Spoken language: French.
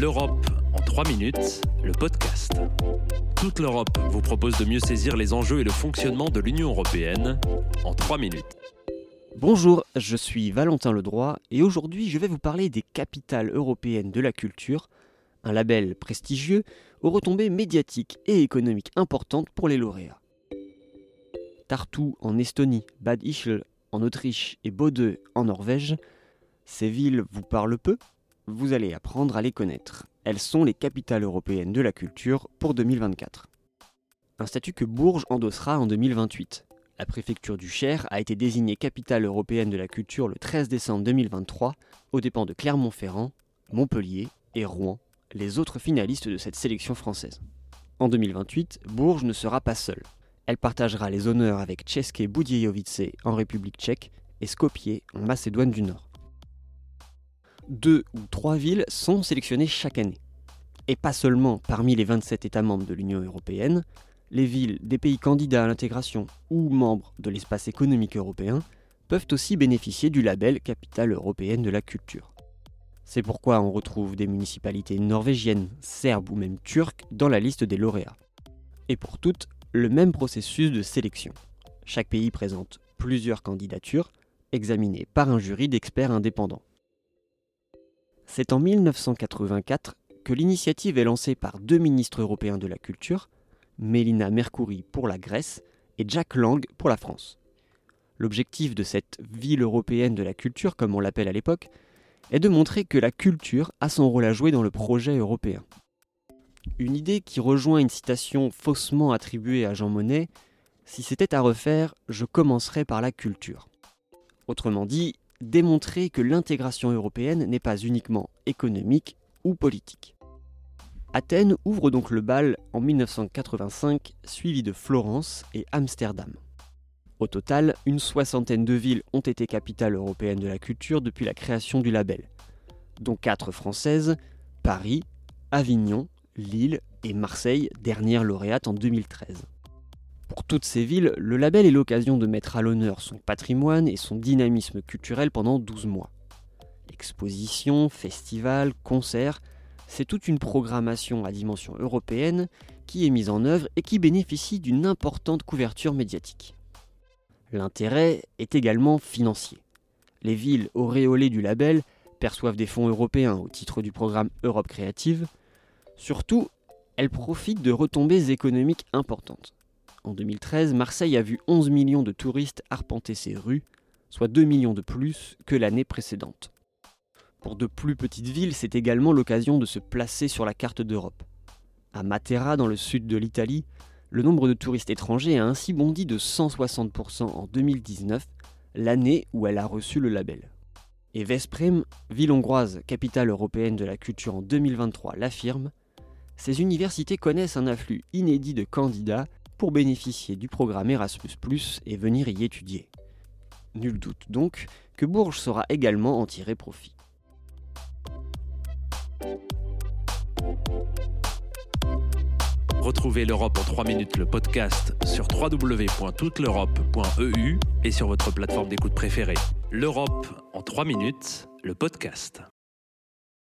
L'Europe en 3 minutes, le podcast. Toute l'Europe vous propose de mieux saisir les enjeux et le fonctionnement de l'Union européenne en 3 minutes. Bonjour, je suis Valentin Ledroit et aujourd'hui je vais vous parler des capitales européennes de la culture, un label prestigieux aux retombées médiatiques et économiques importantes pour les lauréats. Tartu en Estonie, Bad Ischl en Autriche et Bodø en Norvège, ces villes vous parlent peu? Vous allez apprendre à les connaître. Elles sont les capitales européennes de la culture pour 2024. Un statut que Bourges endossera en 2028. La préfecture du Cher a été désignée capitale européenne de la culture le 13 décembre 2023 aux dépens de Clermont-Ferrand, Montpellier et Rouen, les autres finalistes de cette sélection française. En 2028, Bourges ne sera pas seule. Elle partagera les honneurs avec České Budějovice en République tchèque et Skopje en Macédoine du Nord deux ou trois villes sont sélectionnées chaque année. Et pas seulement parmi les 27 États membres de l'Union européenne, les villes des pays candidats à l'intégration ou membres de l'espace économique européen peuvent aussi bénéficier du label Capitale européenne de la culture. C'est pourquoi on retrouve des municipalités norvégiennes, serbes ou même turques dans la liste des lauréats. Et pour toutes, le même processus de sélection. Chaque pays présente plusieurs candidatures, examinées par un jury d'experts indépendants. C'est en 1984 que l'initiative est lancée par deux ministres européens de la culture, Mélina Mercouri pour la Grèce et Jack Lang pour la France. L'objectif de cette ville européenne de la culture, comme on l'appelle à l'époque, est de montrer que la culture a son rôle à jouer dans le projet européen. Une idée qui rejoint une citation faussement attribuée à Jean Monnet Si c'était à refaire, je commencerais par la culture. Autrement dit, démontrer que l'intégration européenne n'est pas uniquement économique ou politique. Athènes ouvre donc le bal en 1985, suivi de Florence et Amsterdam. Au total, une soixantaine de villes ont été capitales européennes de la culture depuis la création du label, dont quatre françaises, Paris, Avignon, Lille et Marseille, dernière lauréate en 2013. Pour toutes ces villes, le label est l'occasion de mettre à l'honneur son patrimoine et son dynamisme culturel pendant 12 mois. Expositions, festivals, concerts, c'est toute une programmation à dimension européenne qui est mise en œuvre et qui bénéficie d'une importante couverture médiatique. L'intérêt est également financier. Les villes auréolées du label perçoivent des fonds européens au titre du programme Europe Créative. Surtout, elles profitent de retombées économiques importantes. En 2013, Marseille a vu 11 millions de touristes arpenter ses rues, soit 2 millions de plus que l'année précédente. Pour de plus petites villes, c'est également l'occasion de se placer sur la carte d'Europe. À Matera, dans le sud de l'Italie, le nombre de touristes étrangers a ainsi bondi de 160% en 2019, l'année où elle a reçu le label. Et Veszprém, ville hongroise, capitale européenne de la culture en 2023, l'affirme, ces universités connaissent un afflux inédit de candidats pour bénéficier du programme Erasmus ⁇ et venir y étudier. Nul doute donc que Bourges saura également en tirer profit. Retrouvez l'Europe en 3 minutes le podcast sur www.touteleurope.eu et sur votre plateforme d'écoute préférée. L'Europe en 3 minutes, le podcast.